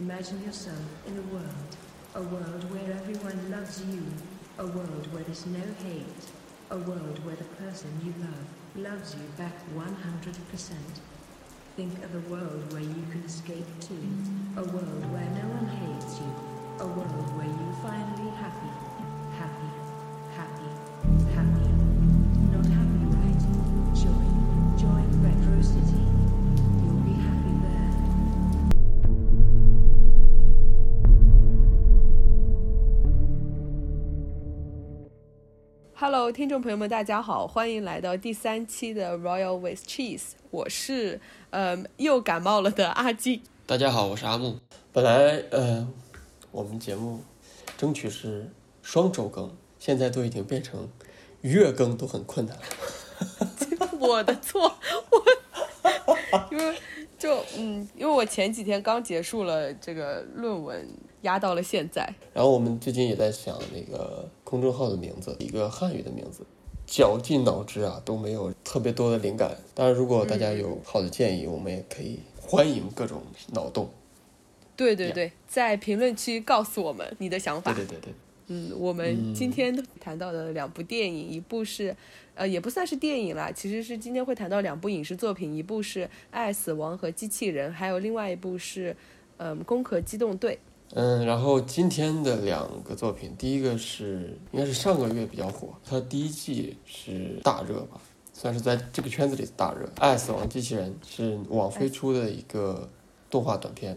Imagine yourself in a world, a world where everyone loves you, a world where there's no hate, a world where the person you love loves you back 100%. Think of a world where you can escape to, a world where no one hates you, a world where you're finally happy, happy, Hello，听众朋友们，大家好，欢迎来到第三期的 Royal with Cheese，我是呃又感冒了的阿基。大家好，我是阿木。本来呃，我们节目争取是双周更，现在都已经变成月更都很困难了。我的错，我因为就嗯，因为我前几天刚结束了这个论文，压到了现在。然后我们最近也在想那个公众号的名字，一个汉语的名字，绞尽脑汁啊都没有特别多的灵感。当然，如果大家有好的建议，我们也可以欢迎各种脑洞。对对对，在评论区告诉我们你的想法。对对对对，嗯，我们今天谈到的两部电影，一部是，呃，也不算是电影啦，其实是今天会谈到两部影视作品，一部是《爱、死亡和机器人》，还有另外一部是，嗯，《攻壳机动队》。嗯，然后今天的两个作品，第一个是应该是上个月比较火，它第一季是大热吧，算是在这个圈子里大热。《爱死亡机器人》是网飞出的一个动画短片，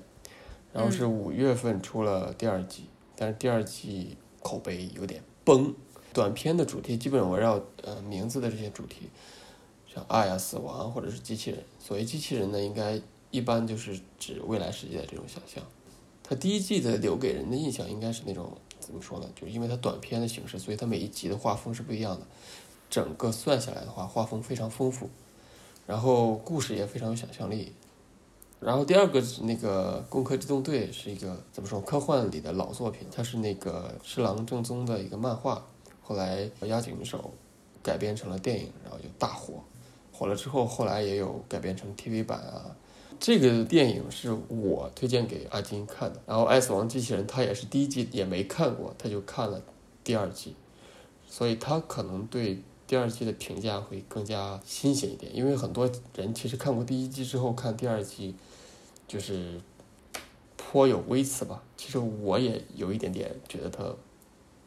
然后是五月份出了第二季，但是第二季口碑有点崩。短片的主题基本围绕呃名字的这些主题，像爱啊、死亡或者是机器人。所谓机器人呢，应该一般就是指未来世界的这种想象。它第一季的留给人的印象应该是那种怎么说呢？就是因为它短片的形式，所以它每一集的画风是不一样的。整个算下来的话，画风非常丰富，然后故事也非常有想象力。然后第二个那个《攻壳机动队》，是一个怎么说科幻里的老作品，它是那个侍郎正宗的一个漫画，后来押井守改编成了电影，然后就大火。火了之后，后来也有改编成 TV 版啊。这个电影是我推荐给阿金看的，然后《爱死亡机器人》他也是第一季也没看过，他就看了第二季，所以他可能对第二季的评价会更加新鲜一点，因为很多人其实看过第一季之后看第二季，就是颇有微词吧。其实我也有一点点觉得他，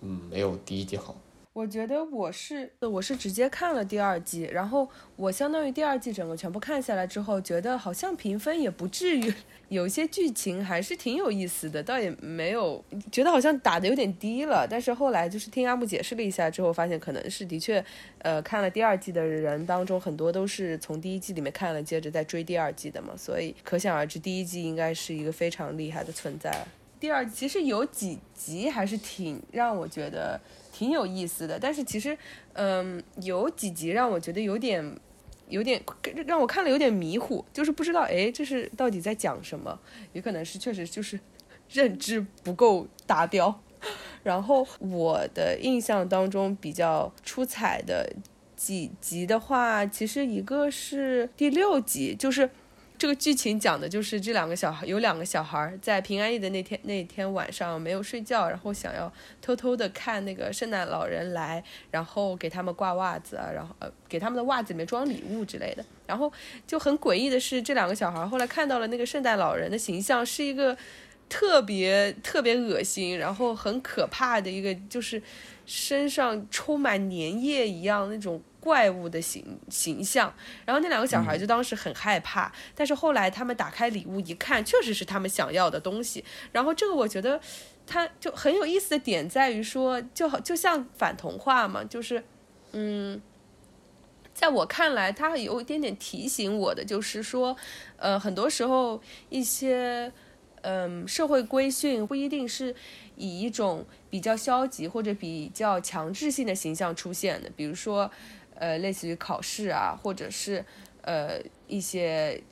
嗯，没有第一季好。我觉得我是我是直接看了第二季，然后我相当于第二季整个全部看下来之后，觉得好像评分也不至于，有些剧情还是挺有意思的，倒也没有觉得好像打的有点低了。但是后来就是听阿木解释了一下之后，发现可能是的确，呃，看了第二季的人当中很多都是从第一季里面看了，接着再追第二季的嘛，所以可想而知第一季应该是一个非常厉害的存在。第二其实有几集还是挺让我觉得。挺有意思的，但是其实，嗯，有几集让我觉得有点，有点让我看了有点迷糊，就是不知道，哎，这是到底在讲什么？也可能是确实就是认知不够达标。然后我的印象当中比较出彩的几集的话，其实一个是第六集，就是。这个剧情讲的就是这两个小孩，有两个小孩在平安夜的那天那天晚上没有睡觉，然后想要偷偷的看那个圣诞老人来，然后给他们挂袜子啊，然后呃给他们的袜子里面装礼物之类的。然后就很诡异的是，这两个小孩后来看到了那个圣诞老人的形象是一个特别特别恶心，然后很可怕的一个，就是身上充满粘液一样那种。怪物的形形象，然后那两个小孩就当时很害怕，但是后来他们打开礼物一看，确实是他们想要的东西。然后这个我觉得，它就很有意思的点在于说，就好就像反童话嘛，就是，嗯，在我看来，它有一点点提醒我的，就是说，呃，很多时候一些，嗯，社会规训不一定是以一种比较消极或者比较强制性的形象出现的，比如说。呃，类似于考试啊，或者是呃一些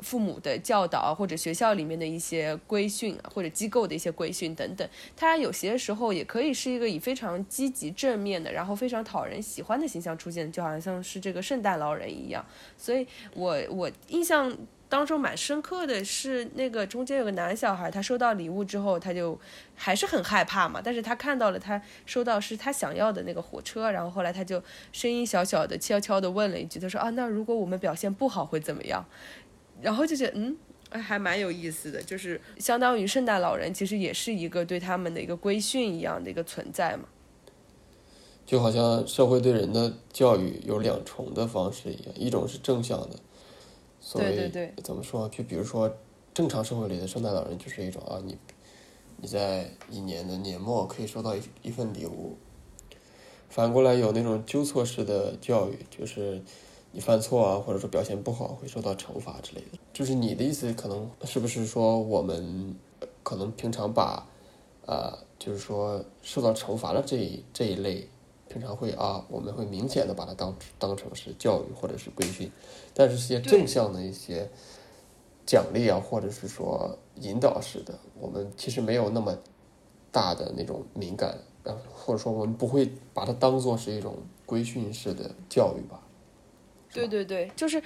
父母的教导，或者学校里面的一些规训，或者机构的一些规训等等，它有些时候也可以是一个以非常积极正面的，然后非常讨人喜欢的形象出现，就好像像是这个圣诞老人一样。所以我我印象当中蛮深刻的是，那个中间有个男小孩，他收到礼物之后，他就还是很害怕嘛。但是他看到了他收到是他想要的那个火车，然后后来他就声音小小的、悄悄的问了一句，他说啊，那如果我们表现不好会怎么样？然后就觉得嗯，还蛮有意思的，就是相当于圣诞老人其实也是一个对他们的一个规训一样的一个存在嘛。就好像社会对人的教育有两重的方式一样，一种是正向的，所谓对对对怎么说？就比如说正常社会里的圣诞老人就是一种啊，你你在一年的年末可以收到一一份礼物。反过来有那种纠错式的教育，就是你犯错啊，或者说表现不好会受到惩罚之类的。就是你的意思，可能是不是说我们呃可能平常把呃，就是说受到惩罚的这一这一类，平常会啊，我们会明显的把它当当成是教育或者是规训，但是些正向的一些奖励啊，或者是说引导式的，我们其实没有那么大的那种敏感，啊，或者说我们不会把它当做是一种规训式的教育吧。对对对，就是，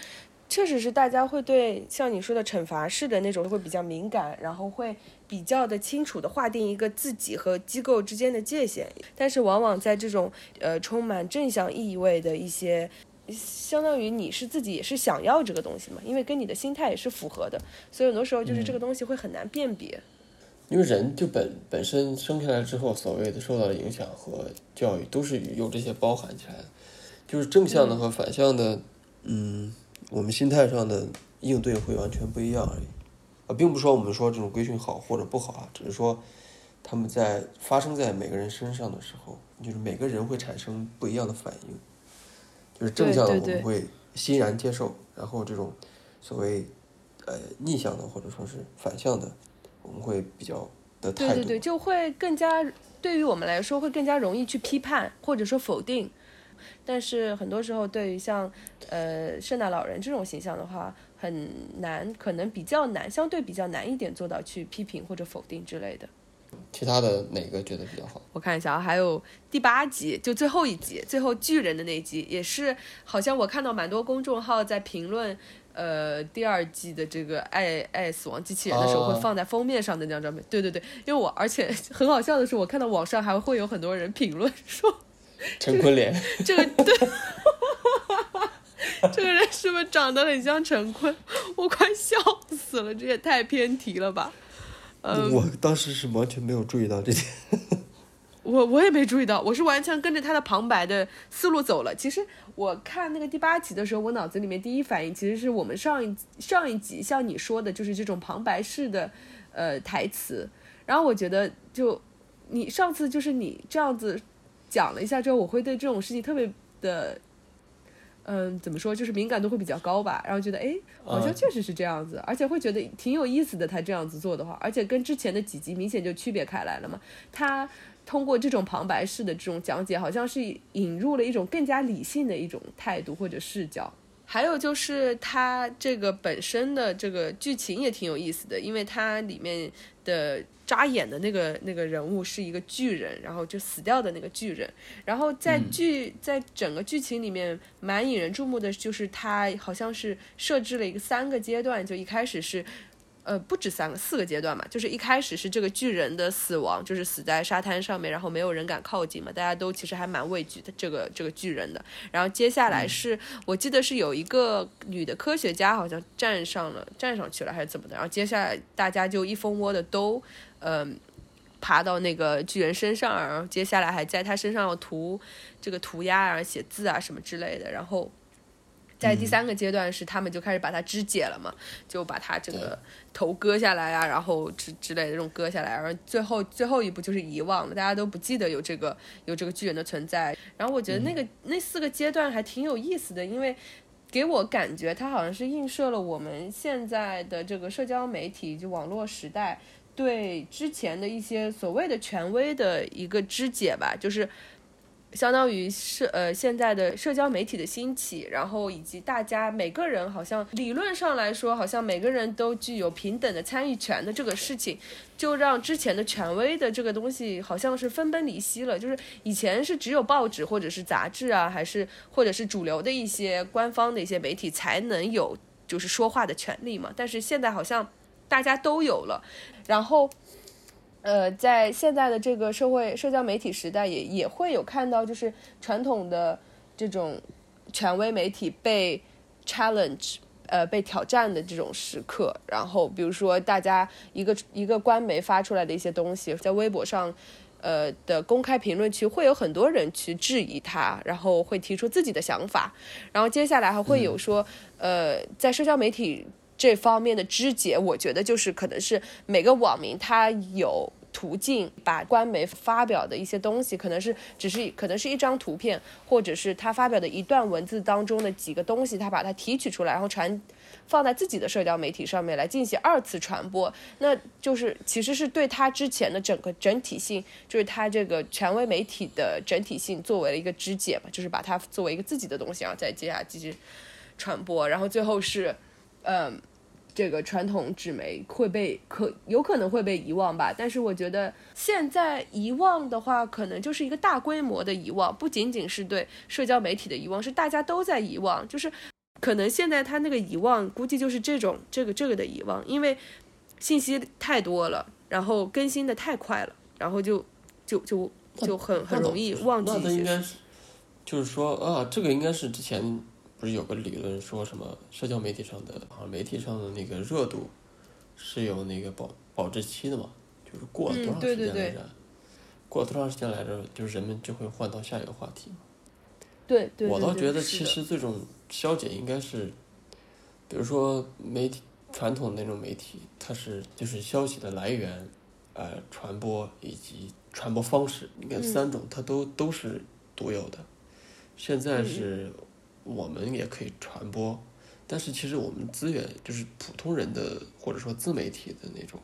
确实是大家会对像你说的惩罚式的那种会比较敏感，然后会比较的清楚的划定一个自己和机构之间的界限。但是往往在这种呃充满正向意味的一些，相当于你是自己也是想要这个东西嘛，因为跟你的心态也是符合的，所以很多时候就是这个东西会很难辨别。因为人就本本身生下来之后，所谓的受到的影响和教育，都是有这些包含起来的，就是正向的和反向的，嗯，我们心态上的应对会完全不一样而已，啊，并不是说我们说这种规训好或者不好啊，只是说他们在发生在每个人身上的时候，就是每个人会产生不一样的反应，就是正向的我们会欣然接受，然后这种所谓呃逆向的或者说是反向的，我们会比较的态度。对对对，就会更加对于我们来说会更加容易去批判或者说否定。但是很多时候，对于像呃圣诞老人这种形象的话，很难，可能比较难，相对比较难一点做到去批评或者否定之类的。其他的哪个觉得比较好？我看一下啊，还有第八集，就最后一集，最后巨人的那一集，也是好像我看到蛮多公众号在评论，呃，第二季的这个爱爱死亡机器人的时候哦会放在封面上的那张照片。对对对，因为我而且 很好笑的是，我看到网上还会有很多人评论说 陈坤脸，这个对。这个人是不是长得很像陈坤？我快笑死了，这也太偏题了吧！嗯，我当时是完全没有注意到这点。我我也没注意到，我是完全跟着他的旁白的思路走了。其实我看那个第八集的时候，我脑子里面第一反应其实是我们上一上一集像你说的，就是这种旁白式的呃台词。然后我觉得就你上次就是你这样子讲了一下之后，我会对这种事情特别的。嗯，怎么说，就是敏感度会比较高吧，然后觉得，哎，好像嗯确实是这样子，而且会觉得挺有意思的。他这样子做的话，而且跟之前的几集明显就区别开来了嘛。他通过这种旁白式的这种讲解，好像是引入了一种更加理性的一种态度或者视角。还有就是它这个本身的这个剧情也挺有意思的，因为它里面的扎眼的那个那个人物是一个巨人，然后就死掉的那个巨人。然后在剧、在整个剧情里面蛮引人注目的就是他好像是设置了一个三个阶段，就一开始是。呃，不止三个，四个阶段嘛，就是一开始是这个巨人的死亡，就是死在沙滩上面，然后没有人敢靠近嘛，大家都其实还蛮畏惧的这个这个巨人的。然后接下来是、我记得是有一个女的科学家好像站上了站上去了还是怎么的，然后接下来大家就一蜂窝的都嗯、爬到那个巨人身上，然后接下来还在他身上要涂这个涂鸦啊、写字啊什么之类的，然后。在第三个阶段是他们就开始把它肢解了嘛，就把它这个头割下来啊，然后之之类的这种割下来，然后最后最后一步就是遗忘了，大家都不记得有这个有这个巨人的存在。然后我觉得那个、那四个阶段还挺有意思的，因为给我感觉它好像是映射了我们现在的这个社交媒体就网络时代对之前的一些所谓的权威的一个肢解吧，就是。相当于社呃现在的社交媒体的兴起，然后以及大家每个人好像理论上来说，好像每个人都具有平等的参与权的这个事情，就让之前的权威的这个东西好像是分崩离析了。就是以前是只有报纸或者是杂志啊，还是或者是主流的一些官方的一些媒体才能有。就是说话的权利嘛。但是现在好像大家都有了，然后。呃，在现在的这个社会社交媒体时代，也也会有看到，就是传统的这种权威媒体被 challenge，呃，被挑战的这种时刻。然后，比如说大家一个一个官媒发出来的一些东西，在微博上，呃的公开评论区会有很多人去质疑他，然后会提出自己的想法。然后接下来还会有说，呃，在社交媒体。这方面的肢解，我觉得就是可能是每个网民他有途径把官媒发表的一些东西，可能是只是可能是一张图片，或者是他发表的一段文字当中的几个东西，他把它提取出来，然后传放在自己的社交媒体上面来进行二次传播，那就是其实是对他之前的整个整体性，就是他这个权威媒体的整体性作为了一个肢解嘛，就是把它作为一个自己的东西，然后再接下来继续传播，然后最后是。嗯，这个传统纸媒会被可有可能会被遗忘吧？但是我觉得现在遗忘的话，可能就是一个大规模的遗忘，不仅仅是对社交媒体的遗忘，是大家都在遗忘。就是可能现在他那个遗忘，估计就是这种这个这个的遗忘，因为信息太多了，然后更新的太快了，然后就就就就很很容易忘记一些。那应该是，就是说啊，这个应该是之前。不是有个理论说什么社交媒体上的啊媒体上的那个热度是有那个保保质期的嘛？就是过了多长时间来着？过了多长时间来着？就是人们就会换到下一个话题嘛？对对。我倒觉得其实这种消解应该是，比如说媒体传统那种媒体，它是就是消息的来源、呃传播以及传播方式，你看三种它都都是独有的。现在是。我们也可以传播，但是其实我们资源就是普通人的或者说自媒体的那种，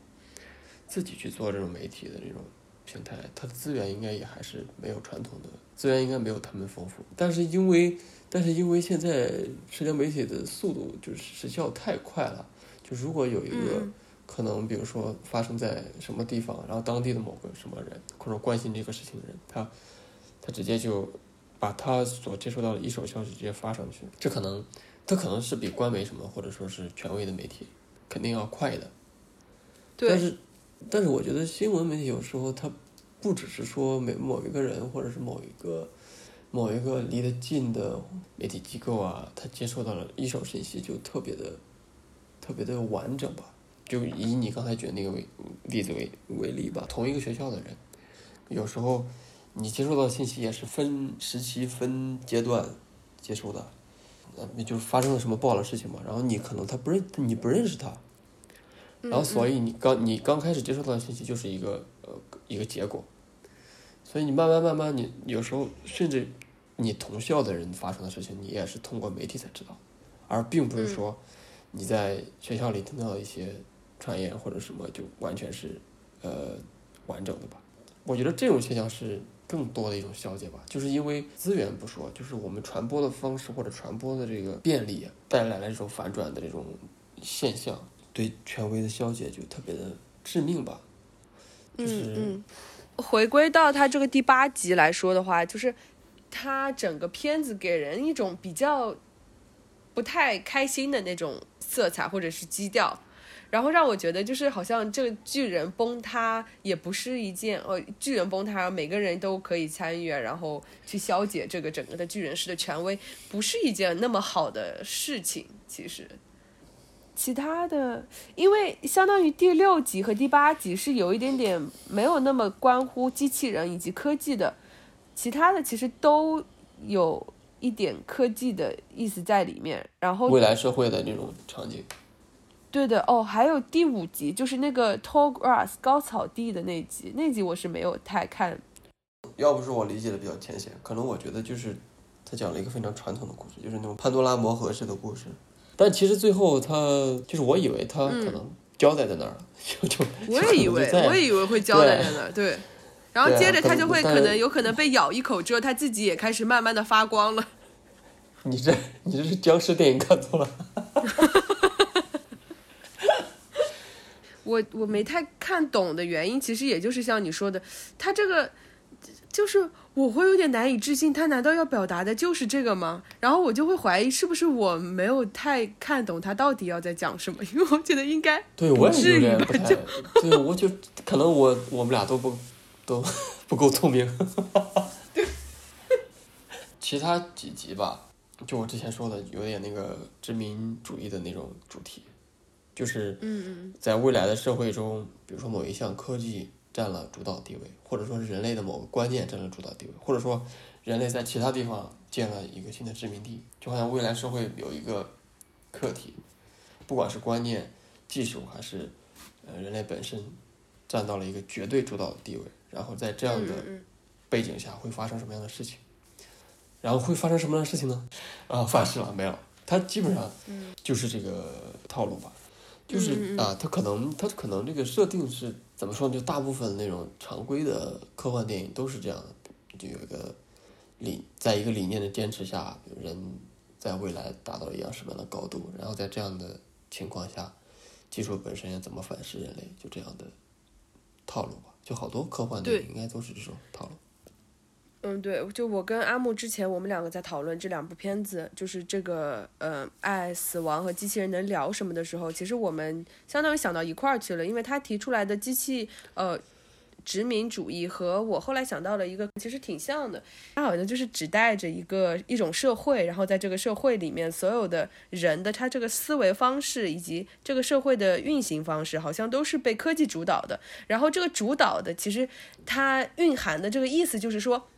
自己去做这种媒体的这种平台，它的资源应该也还是没有传统的资源应该没有他们丰富。但是因为但是因为现在社交媒体的速度就是时效太快了，就如果有一个可能，比如说发生在什么地方，然后当地的某个什么人或者关心这个事情的人，他他直接就。把他所接收到的一手消息直接发上去，这可能，他可能是比官媒什么或者说是权威的媒体，肯定要快的。对。但是，但是我觉得新闻媒体有时候它不只是说每某一个人或者是某一个某一个离得近的媒体机构啊，他接受到了一手信息就特别的特别的完整吧。就以你刚才举的那个为例子为为例吧，同一个学校的人，有时候。你接收到信息也是分时期、分阶段接收的，那就是发生了什么不好的事情嘛。然后你可能他不认，你不认识他，然后所以你刚你刚开始接收到的信息就是一个呃一个结果，所以你慢慢慢慢你有时候甚至你同校的人发生的事情，你也是通过媒体才知道，而并不是说你在学校里听到一些传言或者什么就完全是呃完整的吧。我觉得这种现象是。更多的一种消解吧，就是因为资源不说，就是我们传播的方式或者传播的这个便利，带来了这种反转的这种现象，对权威的消解就特别的致命吧。嗯嗯，回归到他这个第八集来说的话，就是他整个片子给人一种比较不太开心的那种色彩或者是基调。然后让我觉得，就是好像这个巨人崩塌也不是一件，呃，巨人崩塌，每个人都可以参与，然后去消解这个整个的巨人式的权威，不是一件那么好的事情。其实，其他的，因为相当于第六集和第八集是有一点点没有那么关乎机器人以及科技的，其他的其实都有一点科技的意思在里面。然后，未来社会的那种场景。对的哦，还有第五集，就是那个 tall grass 高草地的那集，那集我是没有太看。要不是我理解的比较浅显，可能我觉得就是他讲了一个非常传统的故事，就是那种潘多拉魔盒式的故事。但其实最后他就是我以为他可能交代在那儿了，就就 我也以为我也以为会交代在那儿，对。然后接着他就会可能有可能被咬一口之后，他自己也开始慢慢的发光了。你这你这是僵尸电影看多了。我我没太看懂的原因，其实也就是像你说的，他这个就是我会有点难以置信，他难道要表达的就是这个吗？然后我就会怀疑是不是我没有太看懂他到底要在讲什么，因为我觉得应该对我也至于吧有点不太，对，我就可能我我们俩都不都 不够聪明。其他几集吧，就我之前说的，有点那个殖民主义的那种主题，就是嗯在未来的社会中，比如说某一项科技占了主导地位，或者说是人类的某个观念占了主导地位，或者说人类在其他地方建了一个新的殖民地，就好像未来社会有一个课题，不管是观念、技术还是呃人类本身，占到了一个绝对主导的地位，然后在这样的嗯背景下会发生什么样的事情？然后会发生什么样的事情呢？啊，反噬了没有？它基本上就是这个套路吧，就是啊，它可能它可能这个设定是怎么说呢？就大部分那种常规的科幻电影都是这样的，就有一个理，在一个理念的坚持下，人在未来达到一样什么样的高度，然后在这样的情况下，技术本身要怎么反噬人类，就这样的套路吧。就好多科幻电影应该都是这种套路。嗯，对，就我跟阿木之前，我们两个在讨论这两部片子，就是这个呃，爱、死亡和机器人能聊什么的时候，其实我们相当于想到一块儿去了，因为他提出来的机器呃殖民主义和我后来想到了一个其实挺像的，它好像就是指代着一个一种社会，然后在这个社会里面，所有的人的他这个思维方式以及这个社会的运行方式，好像都是被科技主导的。然后这个主导的，其实它蕴含的这个意思就是说。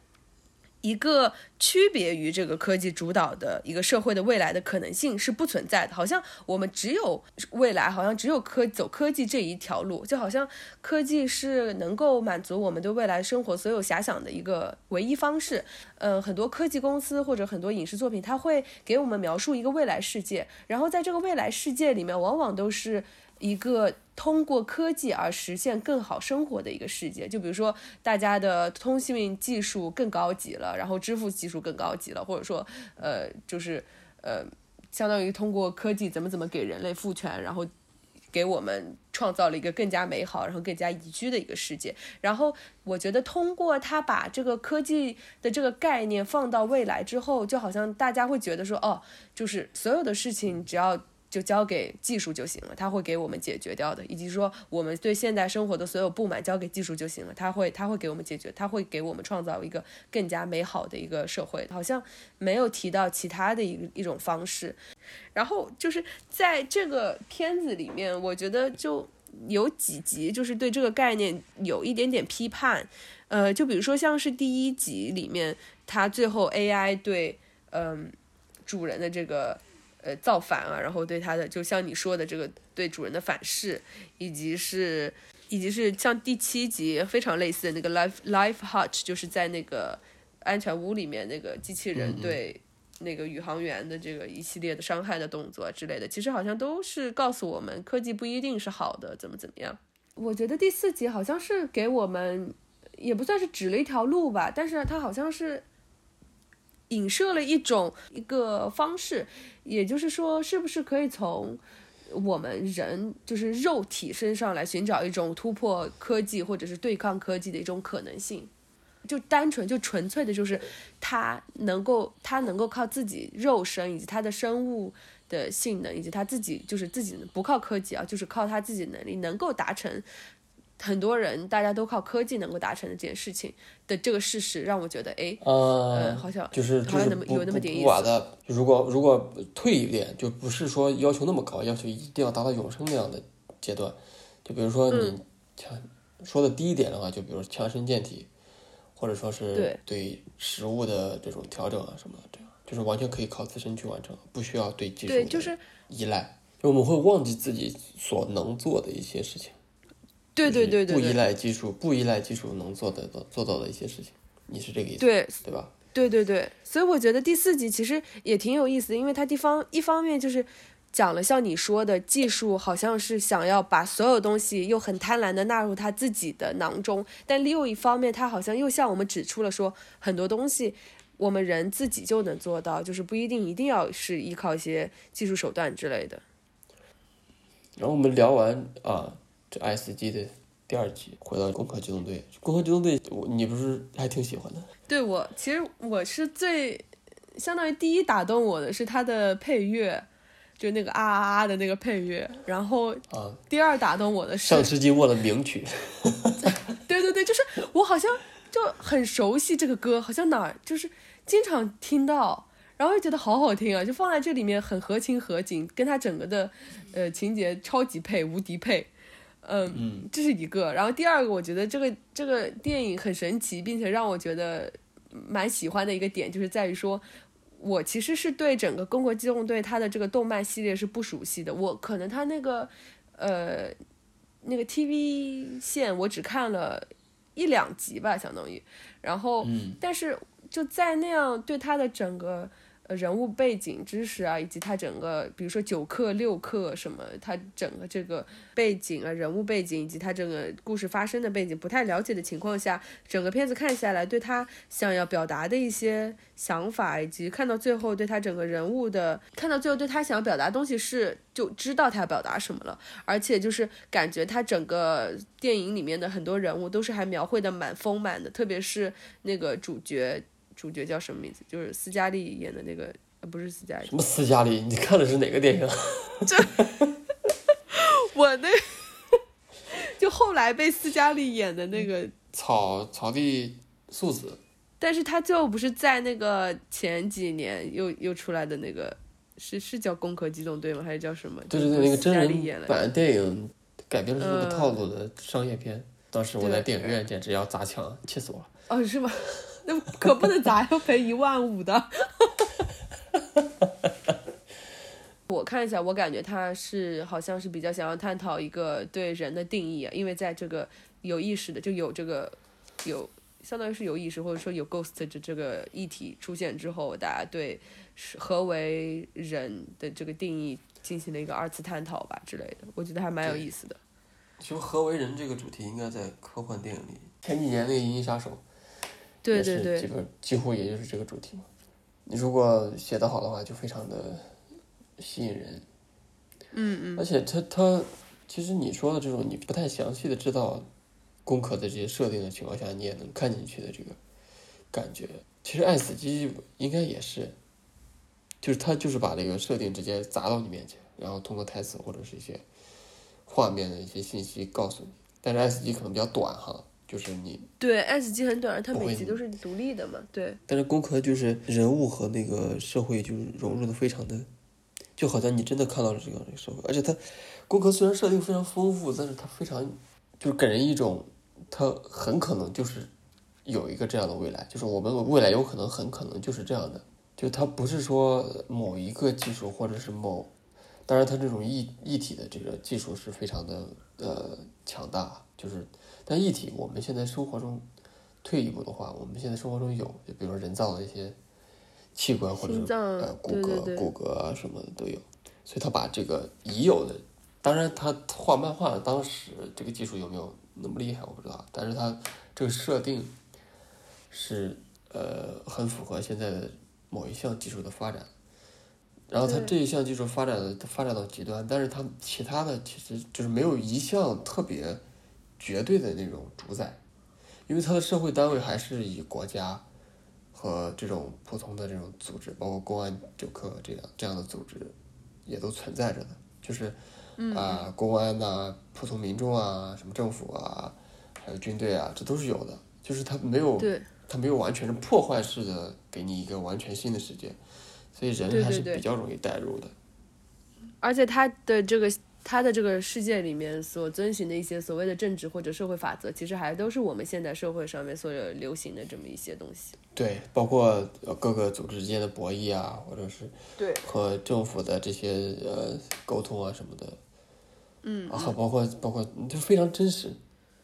一个区别于这个科技主导的一个社会的未来的可能性是不存在的，好像我们只有未来，好像只有科走科技这一条路，就好像科技是能够满足我们对未来生活所有遐想的一个唯一方式。嗯、很多科技公司或者很多影视作品，它会给我们描述一个未来世界，然后在这个未来世界里面，往往都是一个通过科技而实现更好生活的一个世界。就比如说，大家的通信技术更高级了，然后支付技术更高级了，或者说，呃，就是呃，相当于通过科技怎么怎么给人类赋权，然后给我们创造了一个更加美好，然后更加宜居的一个世界。然后我觉得通过他把这个科技的这个概念放到未来之后，就好像大家会觉得说，哦，就是所有的事情只要。就交给技术就行了，它会给我们解决掉的，以及说我们对现代生活的所有不满交给技术就行了，它会它会给我们解决，它会给我们创造一个更加美好的一个社会，好像没有提到其他的一一种方式。然后就是在这个片子里面，我觉得就有几集就是对这个概念有一点点批判，呃，就比如说像是第一集里面，它最后 AI 对嗯、主人的这个。呃，造反啊，然后对他的，就像你说的这个对主人的反噬，以及是，以及是像第七集非常类似的那个 Life Life Hutch，就是在那个安全屋里面那个机器人对那个宇航员的这个一系列的伤害的动作之类的，其实好像都是告诉我们科技不一定是好的，怎么怎么样。我觉得第四集好像是给我们，也不算是指了一条路吧，但是它好像是。影射了一种一个方式，也就是说，是不是可以从我们人就是肉体身上来寻找一种突破科技或者是对抗科技的一种可能性？就单纯就纯粹的就是他能够他能够靠自己肉身以及他的生物的性能以及他自己就是自己不靠科技啊，就是靠他自己能力能够达成。很多人大家都靠科技能够达成的这件事情的这个事实，让我觉得，哎，呃，嗯好像就是就好像那么是不不有那么点意思不把它，如果如果退一点，就不是说要求那么高，要求一定要达到永生那样的阶段。就比如说嗯你强、说的低一点的话，就比如强身健体，或者说是对对食物的这种调整啊什么的，这样就是完全可以靠自身去完成，不需要对技术对，的就是依赖。就我们会忘记自己所能做的一些事情。对就是不依对对不依赖技术，不依赖技术能做得到做到的一些事情，你是这个意思对对吧？对对对，所以我觉得第四集其实也挺有意思的，因为它地方一方面就是讲了像你说的技术好像是想要把所有东西又很贪婪的纳入他自己的囊中，但另一方面他好像又向我们指出了说很多东西我们人自己就能做到，就是不一定一定要是依靠一些技术手段之类的。然后我们聊完啊，这 S 级的第二集回到《攻壳机动队》，《攻壳机动队》我你不是还挺喜欢的？对我，其实我是最相当于第一打动我的是它的配乐，就那个啊啊啊的那个配乐。然后啊，第二打动我的是上世纪末的名曲，对对对，就是我好像就很熟悉这个歌，好像哪儿就是经常听到，然后又觉得好好听啊，就放在这里面很合情合景，跟它整个的呃情节超级配，无敌配。嗯，嗯，这是一个。然后第二个，我觉得这个这个电影很神奇，并且让我觉得蛮喜欢的一个点，就是在于说，我其实是对整个《中国机动队》它的这个动漫系列是不熟悉的。我可能它那个呃那个 TV 线我只看了一两集吧，相当于。然后，嗯但是就在那样对它的整个呃人物背景知识啊，以及他整个比如说九课六课什么，他整个这个背景啊、人物背景以及他整个故事发生的背景不太了解的情况下，整个片子看下来，对他想要表达的一些想法，以及看到最后对他整个人物的，看到最后对他想要表达东西是就知道他要表达什么了，而且就是感觉他整个电影里面的很多人物都是还描绘的蛮丰满的，特别是那个主角，主角叫什么名字？就是斯嘉丽演的那个，呃，不是斯嘉丽，什么斯嘉丽？你看的是哪个电影？这我那就后来被斯嘉丽演的那个草草地素子，但是他最后不是在那个前几年又又出来的那个，是是叫《攻壳机动队》吗？还是叫什么？对对对，那个真人版电影改编的是这个嗯套路的商业片。当时我在电影院简直要砸墙，气死我了。哦，是吗？那可不能砸，要赔一万五的。我看一下，我感觉他是好像是比较想要探讨一个对人的定义啊，因为在这个有意识的就有这个有相当于是有意识或者说有 ghost 这这个议题出现之后，大家对是何为人的这个定义进行了一个二次探讨吧之类的，我觉得还蛮有意思的。其实何为人这个主题应该在科幻电影里，前几年那个《银翼杀手》也对对对，是基本几乎也就是这个主题嘛。你如果写得好的话，就非常的吸引人。嗯嗯，而且它它其实你说的这种你不太详细的知道攻壳的这些设定的情况下，你也能看进去的这个感觉。其实《爱死机》应该也是，就是他就是把这个设定直接砸到你面前，然后通过台词或者是一些画面的一些信息告诉你。但是《爱死机》可能比较短哈，就是你对，S 级很短，它每集都是独立的嘛，对。但是工科就是人物和那个社会就是融入的非常的，就好像你真的看到了这个社会，而且它工科虽然设定非常丰富，但是它非常就是给人一种它很可能就是有一个这样的未来，就是我们未来有可能很可能就是这样的，就它不是说某一个技术或者是某，当然它这种一一体的这个技术是非常的呃强大，就是但一体我们现在生活中。退一步的话，我们现在生活中有，就比如说人造的一些器官或者是呃骨骼、对对对骨骼啊什么的都有，所以他把这个已有的，当然他画漫画当时这个技术有没有那么厉害我不知道，但是他这个设定是呃很符合现在的某一项技术的发展，然后他这一项技术发展的发展到极端，但是他其他的其实就是没有一项特别绝对的那种主宰。因为它的社会单位还是以国家和这种普通的这种组织，包括公安九科这样这样的组织，也都存在着的。就是啊、公安呐、普通民众啊、什么政府啊，还有军队啊，这都是有的。就是它没有，对它没有完全是破坏式的给你一个完全新的世界，所以人还是比较容易代入的。而且他的这个他的这个世界里面所遵循的一些所谓的政治或者社会法则，其实还都是我们现代社会上面所有流行的这么一些东西。对，包括呃各个组织之间的博弈啊，或者是对，和政府的这些呃沟通啊什么的，嗯，啊，包括包括就非常真实，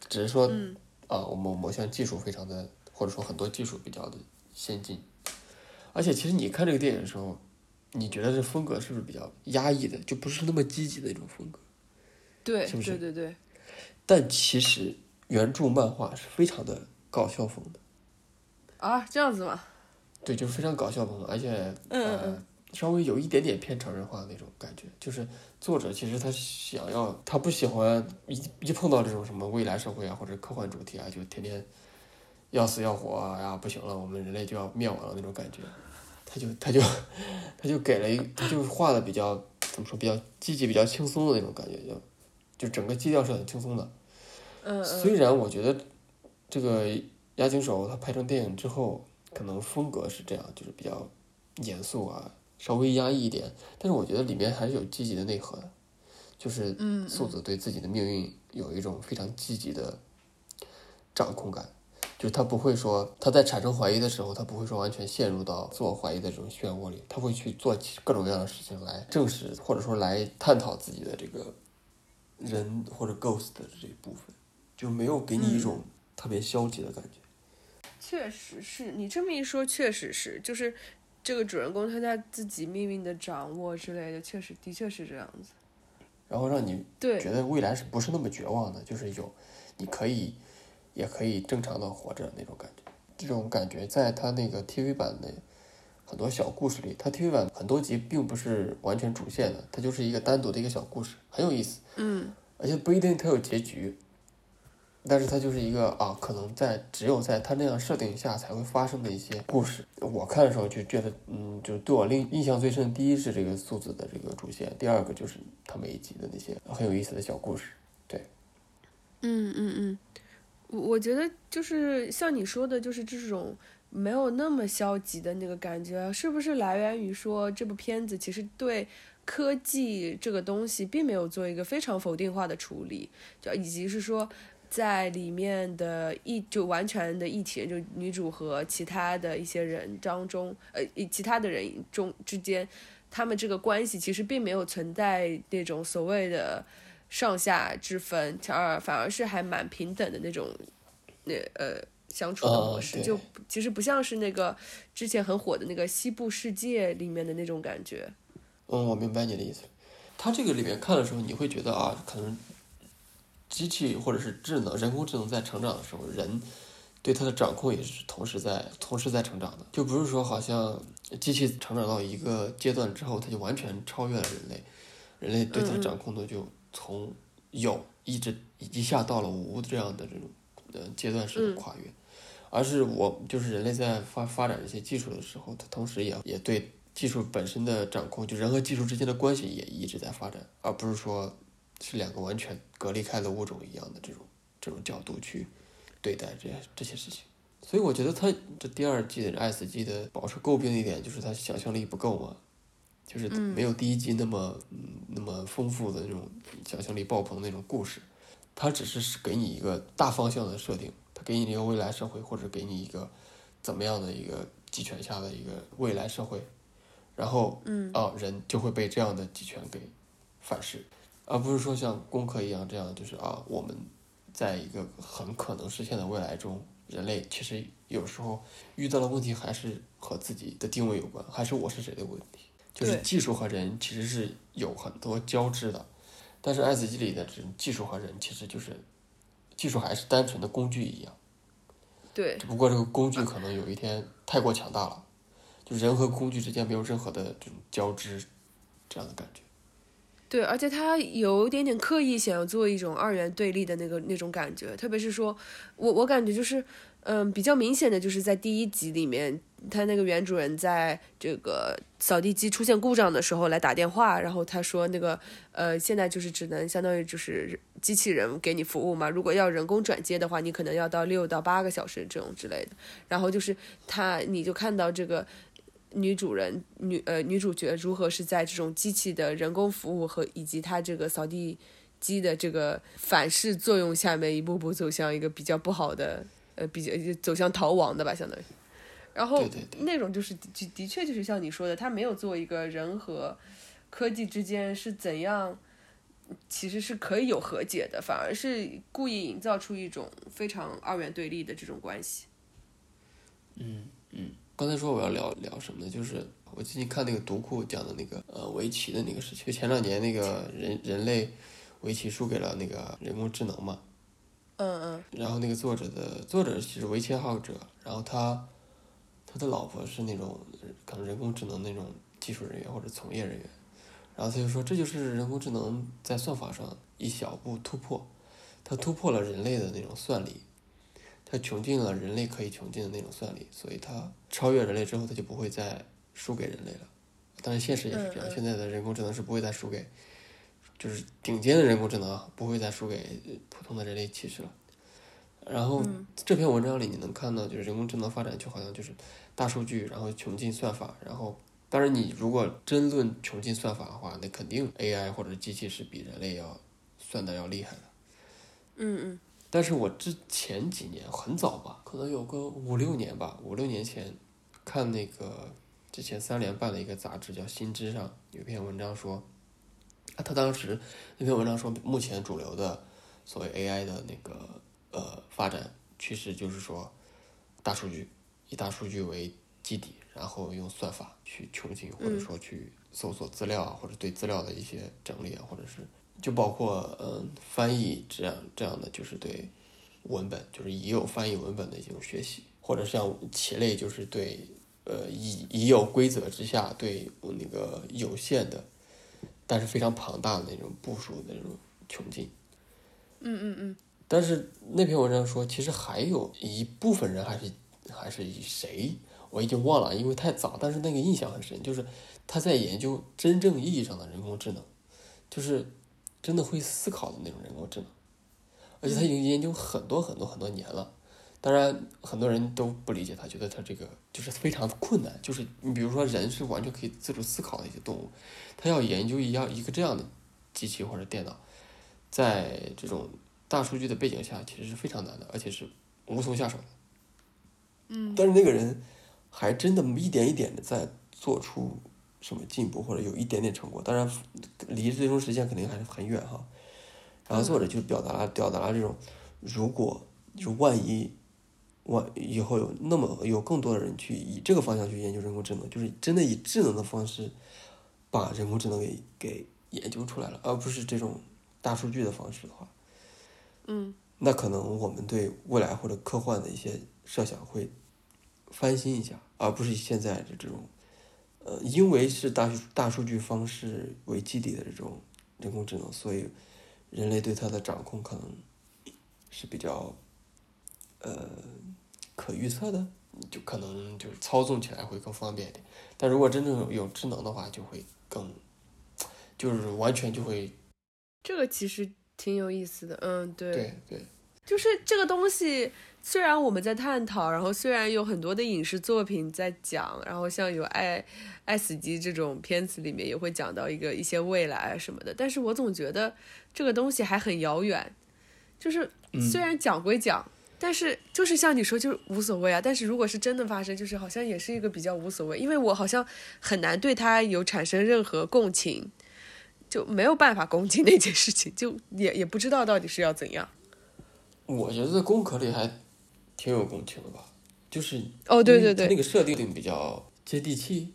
只是说，嗯。啊，我们某项技术非常的，或者说很多技术比较的先进，而且其实你看这个电影的时候，你觉得这风格是不是比较压抑的，就不是那么积极的一种风格？对，是不是对对对，但其实原著漫画是非常的搞笑风的。啊，这样子吗，对，就是非常搞笑风，而且嗯呃嗯，稍微有一点点偏成人化的那种感觉，就是作者其实他想要，他不喜欢一一碰到这种什么未来社会啊或者科幻主题啊，就天天要死要活啊，呀不行了，我们人类就要灭亡了那种感觉，他就他就他就给了一，他就画的比较怎么说，比较积极、比较轻松的那种感觉，就就整个基调是很轻松的。嗯虽然我觉得这个《押井守》他拍成电影之后，可能风格是这样，就是比较严肃啊，稍微压抑一点，但是我觉得里面还是有积极的内核的，就是嗯。素子对自己的命运有一种非常积极的掌控感，就是他不会说他在产生怀疑的时候，他不会说完全陷入到自我怀疑的这种漩涡里，他会去做其各种各样的事情来证实或者说来探讨自己的这个人或者 ghost 的这一部分，就没有给你一种特别消极的感觉。确实是你这么一说，确实是，就是这个主人公他在自己命运的掌握之类的，确实的确是这样子。然后让你对，觉得未来是不是那么绝望的？就是有，你可以，也可以正常的活着那种感觉。这种感觉在他那个 TV 版的很多小故事里，他 TV 版很多集并不是完全主线的，它就是一个单独的一个小故事，很有意思。嗯而且不一定它有结局，但是它就是一个啊，可能在只有在他那样设定下才会发生的一些故事。我看的时候就觉得，嗯，就对我印印象最深的，第一是这个素子的这个主线，第二个就是他每一集的那些很有意思的小故事。对嗯嗯嗯，我我觉得就是像你说的，就是这种没有那么消极的那个感觉，是不是来源于说这部片子其实对科技这个东西并没有做一个非常否定化的处理，就以及是说。在里面的一就完全的一体，就女主和其他的一些人当中，呃，其他的人中之间，他们这个关系其实并没有存在那种所谓的上下之分，反而反而是还蛮平等的那种，那呃相处的模式，就其实不像是那个之前很火的那个西部世界里面的那种感觉。嗯，我明白你的意思。他这个里面看的时候，你会觉得啊，可能机器或者是智能、人工智能在成长的时候，人对它的掌控也是同时在同时在成长的，就不是说好像机器成长到一个阶段之后，它就完全超越了人类，人类对它的掌控度就从有一直一下到了无这样的这种呃阶段式的跨越，而是我就是人类在发发展这些技术的时候，它同时也也对技术本身的掌控，就人和技术之间的关系也一直在发展，而不是说是两个完全隔离开的物种一样的这种这种角度去对待这这些事情。所以我觉得他这第二季的《爱死机》的保持诟病的一点就是他想象力不够嘛，就是没有第一季那么嗯那么丰富的那种想象力爆棚的那种故事，它只是给你一个大方向的设定，它给你一个未来社会，或者给你一个怎么样的一个集权下的一个未来社会，然后嗯。啊人就会被这样的集权给反噬，而不是说像攻壳一样这样，就是啊我们在一个很可能实现的未来中，人类其实有时候遇到的问题还是和自己的定位有关，还是我是谁的问题。就是技术和人其实是有很多交织的，但是《爱死机》里的这种技术和人其实就是技术还是单纯的工具一样，对只不过这个工具可能有一天太过强大了，就人和工具之间没有任何的这种交织，这样的感觉。对，而且他有一点点刻意想要做一种二元对立的那个那种感觉，特别是说，我我感觉就是，嗯，比较明显的就是在第一集里面，他那个原主人在这个扫地机出现故障的时候来打电话，然后他说那个呃，现在就是只能相当于就是机器人给你服务嘛，如果要人工转接的话，你可能要到六到八个小时这种之类的，然后就是他你就看到这个。女主人女呃女主角如何是在这种机器的人工服务和以及它这个扫地机的这个反噬作用下面，一步步走向一个比较不好的呃比较走向逃亡的吧，相当于。然后那种就是的的确就是像你说的，他没有做一个人和科技之间是怎样，其实是可以有和解的，反而是故意营造出一种非常二元对立的这种关系。刚才说我要聊聊什么呢？就是我最近看那个读库讲的那个呃围棋的那个事情，就前两年那个人人类围棋输给了那个人工智能嘛，嗯嗯然后那个作者的作者是围棋爱好者，然后他他的老婆是那种可能人工智能那种技术人员或者从业人员。然后他就说，这就是人工智能在算法上一小步突破，它突破了人类的那种算力，它穷尽了人类可以穷尽的那种算力，所以它超越人类之后，它就不会再输给人类了。当然，现实也是这样，现在的人工智能是不会再输给，就是顶尖的人工智能啊，不会再输给普通的人类其实了。然后这篇文章里你能看到，就是人工智能发展就好像就是大数据，然后穷尽算法，然后。当然，你如果真论穷尽算法的话，那肯定 AI 或者机器是比人类要算的要厉害的。嗯嗯。但是我之前几年很早吧，可能有个五六年吧，五六年前看那个之前三联办的一个杂志叫《新知》上有篇文章说，啊，他当时那篇文章说，目前主流的所谓 AI 的那个呃发展趋势就是说，大数据以大数据为基底。然后用算法去穷尽，或者说去搜索资料啊，或者对资料的一些整理啊，或者是就包括嗯翻译这样这样的，就是对文本，就是已有翻译文本的一种学习，或者像棋类，就是对呃已已有规则之下对那个有限的，但是非常庞大的那种部署的那种穷尽。嗯嗯嗯。但是那篇文章说，其实还有一部分人还是还是以谁？我已经忘了，因为太早，但是那个印象很深，就是他在研究真正意义上的人工智能，就是真的会思考的那种人工智能，而且他已经研究很多很多很多年了。当然，很多人都不理解他，觉得他这个就是非常困难。就是你比如说，人是完全可以自主思考的一些动物，他要研究一样一个这样的机器或者电脑，在这种大数据的背景下，其实是非常难的，而且是无从下手的。嗯，但是那个人。还真的一点一点的在做出什么进步，或者有一点点成果，当然离最终实现肯定还是很远哈。然后作者就表达了表达了这种，如果就万一万以后有那么有更多的人去以这个方向去研究人工智能，就是真的以智能的方式把人工智能给给研究出来了，而不是这种大数据的方式的话，嗯，那可能我们对未来或者科幻的一些设想会。翻新一下，而不是现在的这种，呃，因为是大大数据方式为基底的这种人工智能，所以人类对它的掌控可能是比较，呃，可预测的，就可能就是操纵起来会更方便一点。但如果真正有智能的话，就会更，就是完全就会。这个其实挺有意思的，嗯，对，对对，就是这个东西。虽然我们在探讨，然后虽然有很多的影视作品在讲，然后像有《爱爱死机》这种片子里面也会讲到一个一些未来什么的，但是我总觉得这个东西还很遥远。就是虽然讲归讲，但是就是像你说，就是无所谓啊。但是如果是真的发生，就是好像也是一个比较无所谓，因为我好像很难对他有产生任何共情，就没有办法共情那件事情，就也也不知道到底是要怎样。我觉得在功课里还。挺有共情的吧，就是哦，对对对，那个设定比较接地气，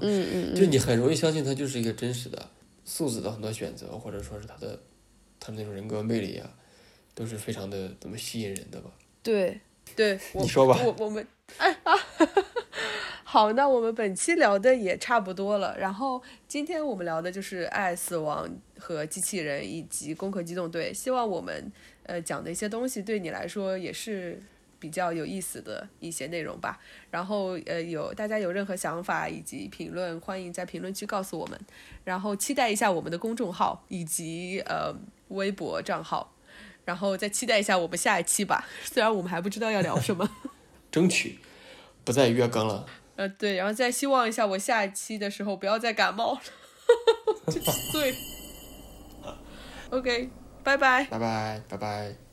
嗯嗯，就你很容易相信他就是一个真实的素子的很多选择，或者说是他的他那种人格魅力啊，都是非常的怎么吸引人的吧？对对，你说吧，我我们哎啊，好，那我们本期聊的也差不多了，然后今天我们聊的就是爱、死亡和机器人以及攻壳机动队，希望我们呃讲的一些东西对你来说也是。比较有意思的一些内容吧，然后呃有大家有任何想法以及评论，欢迎在评论区告诉我们，然后期待一下我们的公众号以及呃微博账号，然后再期待一下我们下一期吧，虽然我们还不知道要聊什么，争取不再月更了。呃对，然后再希望一下我下一期的时候不要再感冒了，对，OK，拜拜，拜拜，拜拜。